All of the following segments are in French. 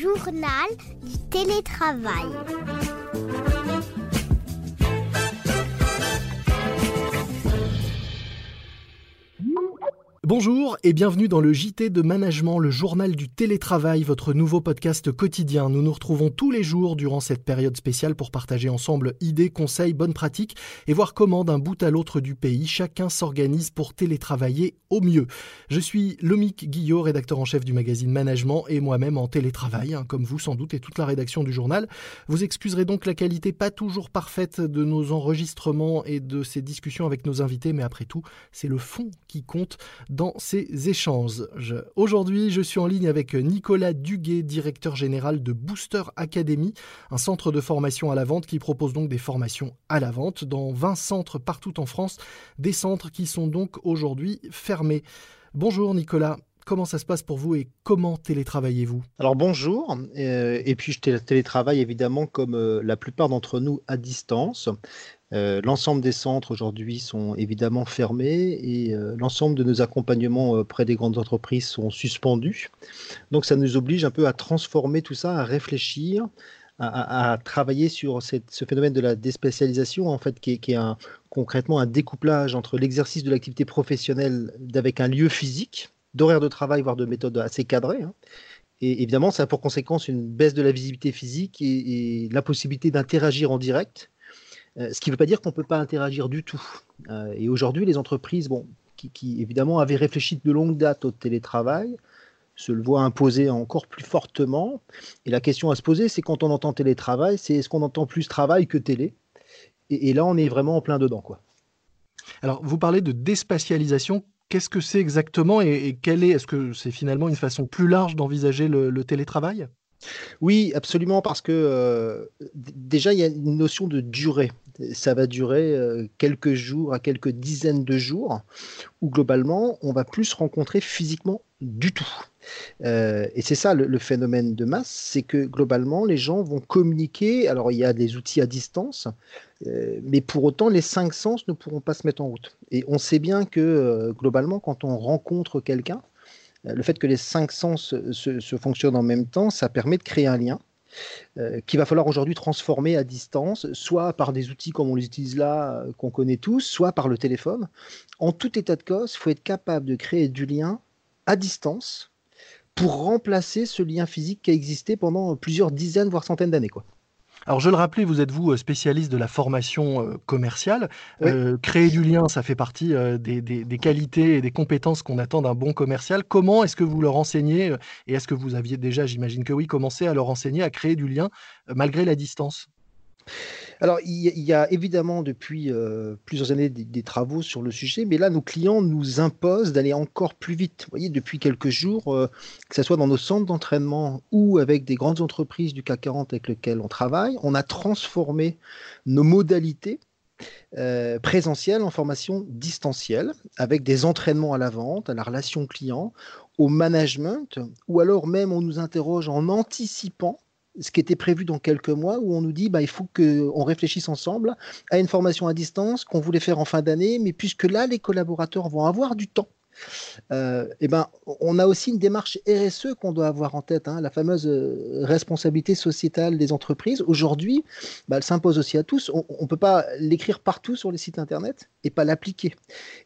Journal du télétravail. Bonjour et bienvenue dans le JT de Management, le journal du télétravail, votre nouveau podcast quotidien. Nous nous retrouvons tous les jours durant cette période spéciale pour partager ensemble idées, conseils, bonnes pratiques et voir comment d'un bout à l'autre du pays, chacun s'organise pour télétravailler au mieux. Je suis Lomique Guillot, rédacteur en chef du magazine Management et moi-même en télétravail, hein, comme vous sans doute et toute la rédaction du journal. Vous excuserez donc la qualité pas toujours parfaite de nos enregistrements et de ces discussions avec nos invités, mais après tout, c'est le fond qui compte ces échanges. Aujourd'hui, je suis en ligne avec Nicolas Duguet, directeur général de Booster Academy, un centre de formation à la vente qui propose donc des formations à la vente dans 20 centres partout en France, des centres qui sont donc aujourd'hui fermés. Bonjour Nicolas, comment ça se passe pour vous et comment télétravaillez-vous? Alors bonjour, euh, et puis je télétravaille évidemment comme euh, la plupart d'entre nous à distance. Euh, l'ensemble des centres aujourd'hui sont évidemment fermés et l'ensemble de nos accompagnements près des grandes entreprises sont suspendus. Donc ça nous oblige un peu à transformer tout ça, à réfléchir, à, travailler sur ce phénomène de la déspécialisation, en fait, qui est, concrètement un découplage entre l'exercice de l'activité professionnelle avec un lieu physique, d'horaire de travail, voire de méthode assez cadrée. Hein. Et évidemment, ça a pour conséquence une baisse de la visibilité physique et, et la possibilité d'interagir en direct euh, ce qui ne veut pas dire qu'on ne peut pas interagir du tout. Euh, et aujourd'hui, les entreprises, bon, qui, évidemment avaient réfléchi de longue date au télétravail, se le voient imposer encore plus fortement. Et la question à se poser, c'est quand on entend télétravail, c'est est-ce qu'on entend plus travail que télé? Et, là, on est vraiment en plein dedans. Quoi. Alors, vous parlez de déspatialisation. Qu'est-ce que c'est exactement et, quelle est, est-ce que c'est finalement une façon plus large d'envisager le télétravail? Oui, absolument, parce que euh, déjà, il y a une notion de durée. Ça va durer euh, quelques jours à quelques dizaines de jours, où globalement, on va plus se rencontrer physiquement du tout. Euh, et c'est ça le, phénomène de masse, c'est que globalement, les gens vont communiquer. Alors, il y a des outils à distance, mais pour autant, les cinq sens ne pourront pas se mettre en route. Et on sait bien que globalement, quand on rencontre quelqu'un, euh, le fait que les cinq sens se, fonctionnent en même temps, ça permet de créer un lien euh, qu'il va falloir aujourd'hui transformer à distance, soit par des outils comme on les utilise là, euh, qu'on connaît tous, soit par le téléphone. En tout état de cause, il faut être capable de créer du lien à distance pour remplacer ce lien physique qui a existé pendant plusieurs dizaines, voire centaines d'années. Alors je le rappelais, vous êtes vous euh, spécialiste de la formation euh, commerciale. Euh, créer du lien, ça fait partie des, qualités et des compétences qu'on attend d'un bon commercial. Comment est-ce que vous leur enseignez et est-ce que vous aviez déjà, j'imagine que oui, commencé à leur enseigner à créer du lien malgré la distance? Alors, il y, a évidemment depuis euh, plusieurs années des, travaux sur le sujet, mais là, nos clients nous imposent d'aller encore plus vite. Vous voyez, depuis quelques jours, euh, que ce soit dans nos centres d'entraînement ou avec des grandes entreprises du CAC 40 avec lesquelles on travaille, on a transformé nos modalités euh, présentielles en formation distancielle, avec des entraînements à la vente, à la relation client, au management, ou alors même on nous interroge en anticipant ce qui était prévu dans quelques mois, où on nous dit bah, il faut qu'on réfléchisse ensemble à une formation à distance qu'on voulait faire en fin d'année, mais puisque là, les collaborateurs vont avoir du temps. Euh, et ben, on a aussi une démarche RSE qu'on doit avoir en tête, hein, la fameuse euh, responsabilité sociétale des entreprises. Aujourd'hui, bah, elle s'impose aussi à tous. On ne peut pas l'écrire partout sur les sites internet et pas l'appliquer.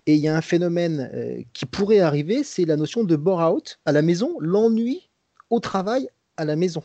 Et il y a un phénomène euh, qui pourrait arriver, c'est la notion de bore-out à la maison, l'ennui au travail à la maison.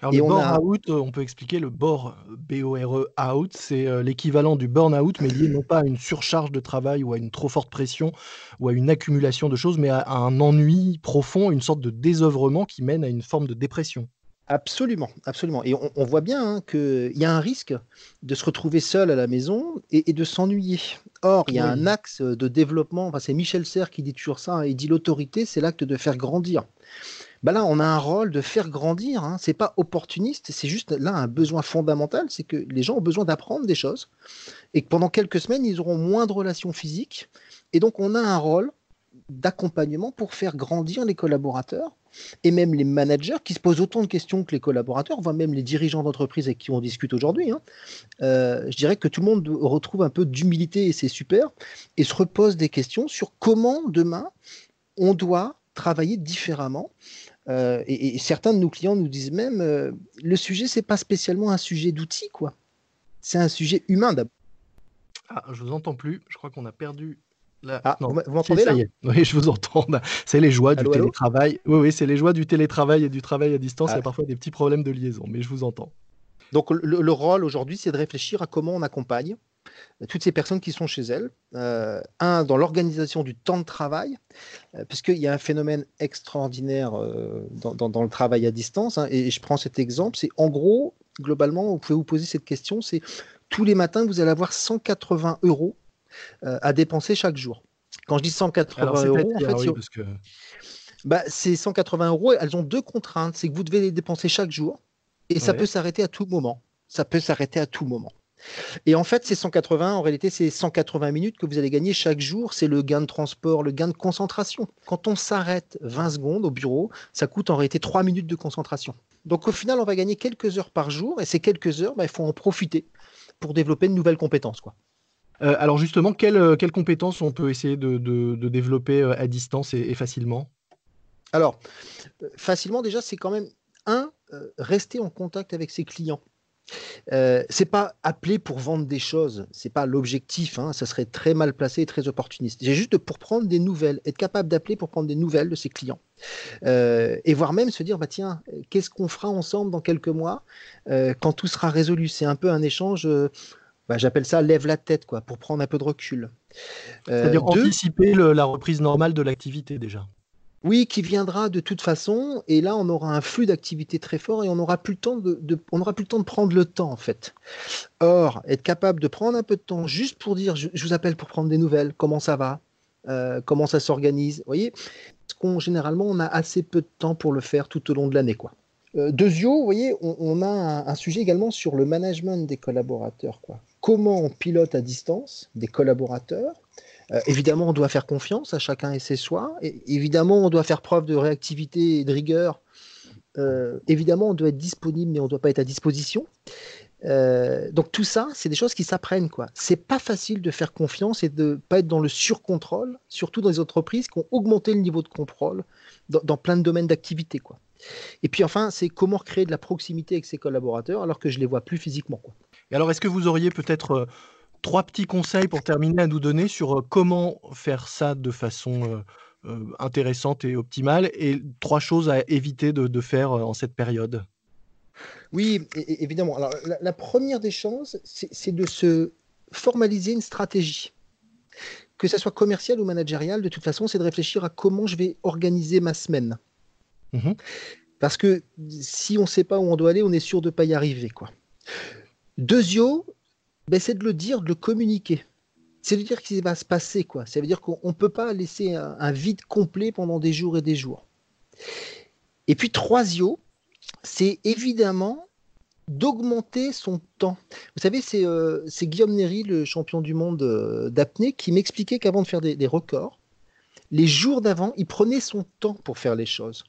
Alors, le burn out, euh, on peut expliquer le bore, B-O-R-E out, c'est euh, l'équivalent du burn out, mais lié non pas à une surcharge de travail ou à une trop forte pression ou à une accumulation de choses, mais à, un ennui profond, une sorte de désœuvrement qui mène à une forme de dépression. Absolument, absolument. Et on, voit bien hein, qu'il y a un risque de se retrouver seul à la maison et, de s'ennuyer. Or, il y a un axe de développement, enfin, c'est Michel Serres qui dit toujours ça, hein, il dit l'autorité, c'est l'acte de faire grandir. Bah là, on a un rôle de faire grandir. Hein. C'est pas opportuniste, c'est juste là un besoin fondamental, c'est que les gens ont besoin d'apprendre des choses et que pendant quelques semaines, ils auront moins de relations physiques. Et donc, on a un rôle d'accompagnement pour faire grandir les collaborateurs et même les managers qui se posent autant de questions que les collaborateurs, voire même les dirigeants d'entreprise avec qui on discute aujourd'hui. Hein. Euh, je dirais que tout le monde retrouve un peu d'humilité et c'est super et se repose des questions sur comment demain on doit travailler différemment et, certains de nos clients nous disent même, le sujet, c'est pas spécialement un sujet d'outils, quoi. C'est un sujet humain d'abord. Ah, je vous entends plus. Je crois qu'on a perdu ah, vous m'entendez là Oui, je vous entends. C'est les joies du télétravail. Oui, oui, c'est les joies du télétravail et du travail à distance. Il y a ah. parfois des petits problèmes de liaison, mais je vous entends. Donc le, rôle aujourd'hui, c'est de réfléchir à comment on accompagne toutes ces personnes qui sont chez elles. Euh, un, dans l'organisation du temps de travail, euh, puisqu'il y a un phénomène extraordinaire euh, dans, le travail à distance. Hein, et, je prends cet exemple. C'est en gros, globalement, vous pouvez vous poser cette question. C'est tous les matins, vous allez avoir 180 euros euh, à dépenser chaque jour. Quand je dis 180 euros, en fait, bah, ces 180 euros, elles ont deux contraintes. C'est que vous devez les dépenser chaque jour et ça peut s'arrêter à tout moment. Ça peut s'arrêter à tout moment. Et en fait, ces 180, en réalité, c'est 180 minutes que vous allez gagner chaque jour. C'est le gain de transport, le gain de concentration. Quand on s'arrête 20 secondes au bureau, ça coûte en réalité 3 minutes de concentration. Donc au final, on va gagner quelques heures par jour et ces quelques heures, bah, il faut en profiter pour développer de nouvelles compétences. Quoi. Euh, alors justement, euh, quelles, compétences on peut essayer de, développer euh, à distance et, facilement? Alors, facilement déjà, c'est quand même, un, rester en contact avec ses clients. Euh, c'est pas appeler pour vendre des choses, c'est pas l'objectif, hein, ça serait très mal placé et très opportuniste. C'est juste pour prendre des nouvelles, être capable d'appeler pour prendre des nouvelles de ses clients. et voire même se dire, bah tiens, qu'est-ce qu'on fera ensemble dans quelques mois quand tout sera résolu? C'est un peu un échange bah, j'appelle ça lève la tête, quoi, pour prendre un peu de recul. Euh, C'est-à-dire anticiper la reprise normale de l'activité déjà. Oui, qui viendra de toute façon, et là on aura un flux d'activité très fort et on n'aura plus le temps de, on aura plus le temps de prendre le temps en fait. Or, être capable de prendre un peu de temps juste pour dire, je, vous appelle pour prendre des nouvelles, comment ça va, euh, comment ça s'organise, vous voyez, parce qu'on généralement on a assez peu de temps pour le faire tout au long de l'année, quoi. Euh, vous voyez, on, a un, un, sujet également sur le management des collaborateurs, quoi comment on pilote à distance des collaborateurs. Euh, évidemment, on doit faire confiance à chacun et ses soins. Évidemment, on doit faire preuve de réactivité et de rigueur. Euh, évidemment, on doit être disponible, mais on ne doit pas être à disposition. Euh, donc tout ça, c'est des choses qui s'apprennent. quoi. C'est pas facile de faire confiance et de pas être dans le surcontrôle, surtout dans les entreprises qui ont augmenté le niveau de contrôle dans, dans plein de domaines d'activité. quoi. Et puis enfin, c'est comment créer de la proximité avec ses collaborateurs alors que je les vois plus physiquement. Quoi. Et alors, est-ce que vous auriez peut-être trois petits conseils pour terminer à nous donner sur euh, comment faire ça de façon euh, intéressante et optimale et trois choses à éviter de, faire en cette période? Oui, évidemment. Alors, la, première des choses, c'est de se formaliser une stratégie. Que ce soit commercial ou managérial, de toute façon, c'est de réfléchir à comment je vais organiser ma semaine. Mmh Parce que si on ne sait pas où on doit aller, on est sûr de ne pas y arriver. Quoi. Ben, c'est de le dire, de le communiquer. C'est de dire qu'il va se passer, quoi. Ça veut dire qu'on ne peut pas laisser un, vide complet pendant des jours et des jours. Et puis troisio, c'est évidemment d'augmenter son temps. Vous savez, c'est euh, Guillaume Néry, le champion du monde euh, d'apnée, qui m'expliquait qu'avant de faire des, records, les jours d'avant, il prenait son temps pour faire les choses.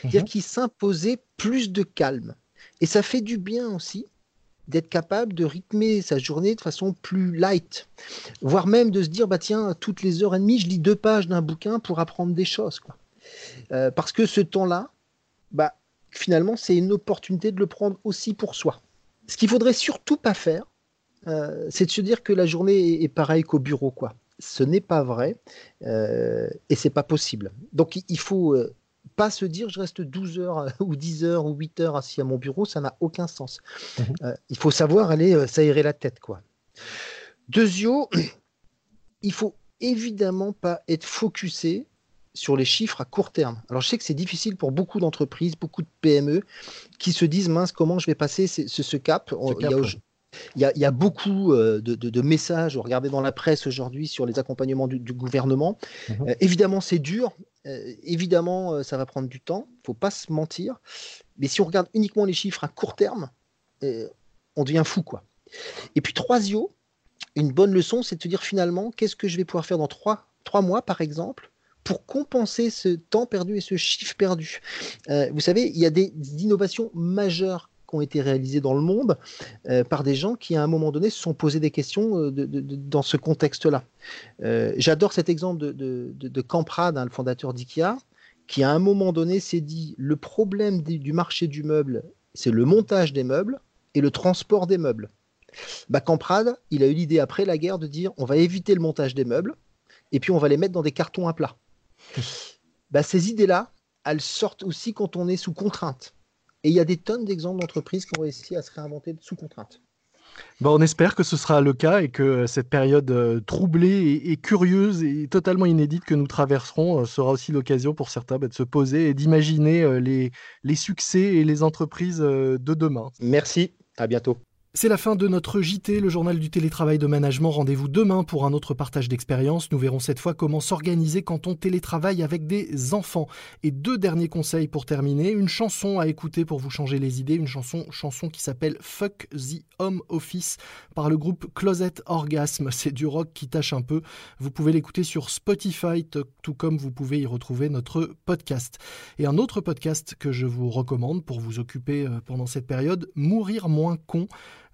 C'est-à-dire mhm. qu'il s'imposait plus de calme. Et ça fait du bien aussi d'être capable de rythmer sa journée de façon plus light, voire même de se dire bah tiens toutes les heures et demie je lis deux pages d'un bouquin pour apprendre des choses quoi. Euh, parce que ce temps-là, bah finalement c'est une opportunité de le prendre aussi pour soi. Ce qu'il faudrait surtout pas faire, euh, c'est de se dire que la journée est, pareille qu'au bureau quoi. Ce n'est pas vrai euh, et c'est pas possible. Donc il faut euh, pas se dire je reste 12 heures ou 10 heures ou 8 heures assis à mon bureau, ça n'a aucun sens. Mhm. Euh, il faut savoir aller euh, s'aérer la tête. quoi. Deuxio, il faut évidemment pas être focusé sur les chiffres à court terme. Alors je sais que c'est difficile pour beaucoup d'entreprises, beaucoup de PME qui se disent mince comment je vais passer ce, ce, cap? Il y, a, beaucoup euh, de, messages, regardez dans la presse aujourd'hui sur les accompagnements du, gouvernement. Mhm. Euh, évidemment, c'est dur. Euh, évidemment, ça va prendre du temps. Il ne faut pas se mentir. Mais si on regarde uniquement les chiffres à court terme, on devient fou. quoi. Et puis, troisio, une bonne leçon, c'est de se dire finalement, qu'est-ce que je vais pouvoir faire dans trois, trois mois, par exemple, pour compenser ce temps perdu et ce chiffre perdu? vous savez, il y a des innovations majeures ont été réalisés dans le monde euh, par des gens qui, à un moment donné, se sont posés des questions euh, dans ce contexte-là. Euh, j'adore cet exemple de, Camprad, hein, le fondateur d'IKEA, qui à un moment donné s'est dit le problème du marché du meuble, c'est le montage des meubles et le transport des meubles. Bah, Camprade, il a eu l'idée après la guerre de dire on va éviter le montage des meubles et puis on va les mettre dans des cartons à plat. bah, ces idées-là, elles sortent aussi quand on est sous contrainte. Et il y a des tonnes d'exemples d'entreprises qui ont réussi à se réinventer sous contrainte. Bon, on espère que ce sera le cas et que cette période euh, troublée et, curieuse et totalement inédite que nous traverserons euh, sera aussi l'occasion pour certains bah, de se poser et d'imaginer euh, les, les succès et les entreprises de demain. Merci, à bientôt. C'est la fin de notre JT, le journal du télétravail de management. Rendez-vous demain pour un autre partage d'expérience. Nous verrons cette fois comment s'organiser quand on télétravaille avec des enfants. Et deux derniers conseils pour terminer. Une chanson à écouter pour vous changer les idées. Une chanson, chanson qui s'appelle Fuck the Home Office par le groupe Closet Orgasm. C'est du rock qui tâche un peu. Vous pouvez l'écouter sur Spotify, tout comme vous pouvez y retrouver notre podcast. Et un autre podcast que je vous recommande pour vous occuper euh, pendant cette période, Mourir moins con.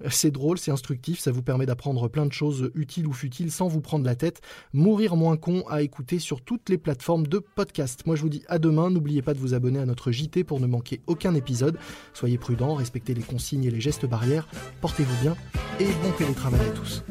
C'est drôle, c'est instructif, ça vous permet d'apprendre plein de choses utiles ou futiles sans vous prendre la tête. Mourir moins con à écouter sur toutes les plateformes de podcast. Moi je vous dis à demain, n'oubliez pas de vous abonner à notre JT pour ne manquer aucun épisode. Soyez prudents, respectez les consignes et les gestes barrières, portez-vous bien et bon télétravail à tous.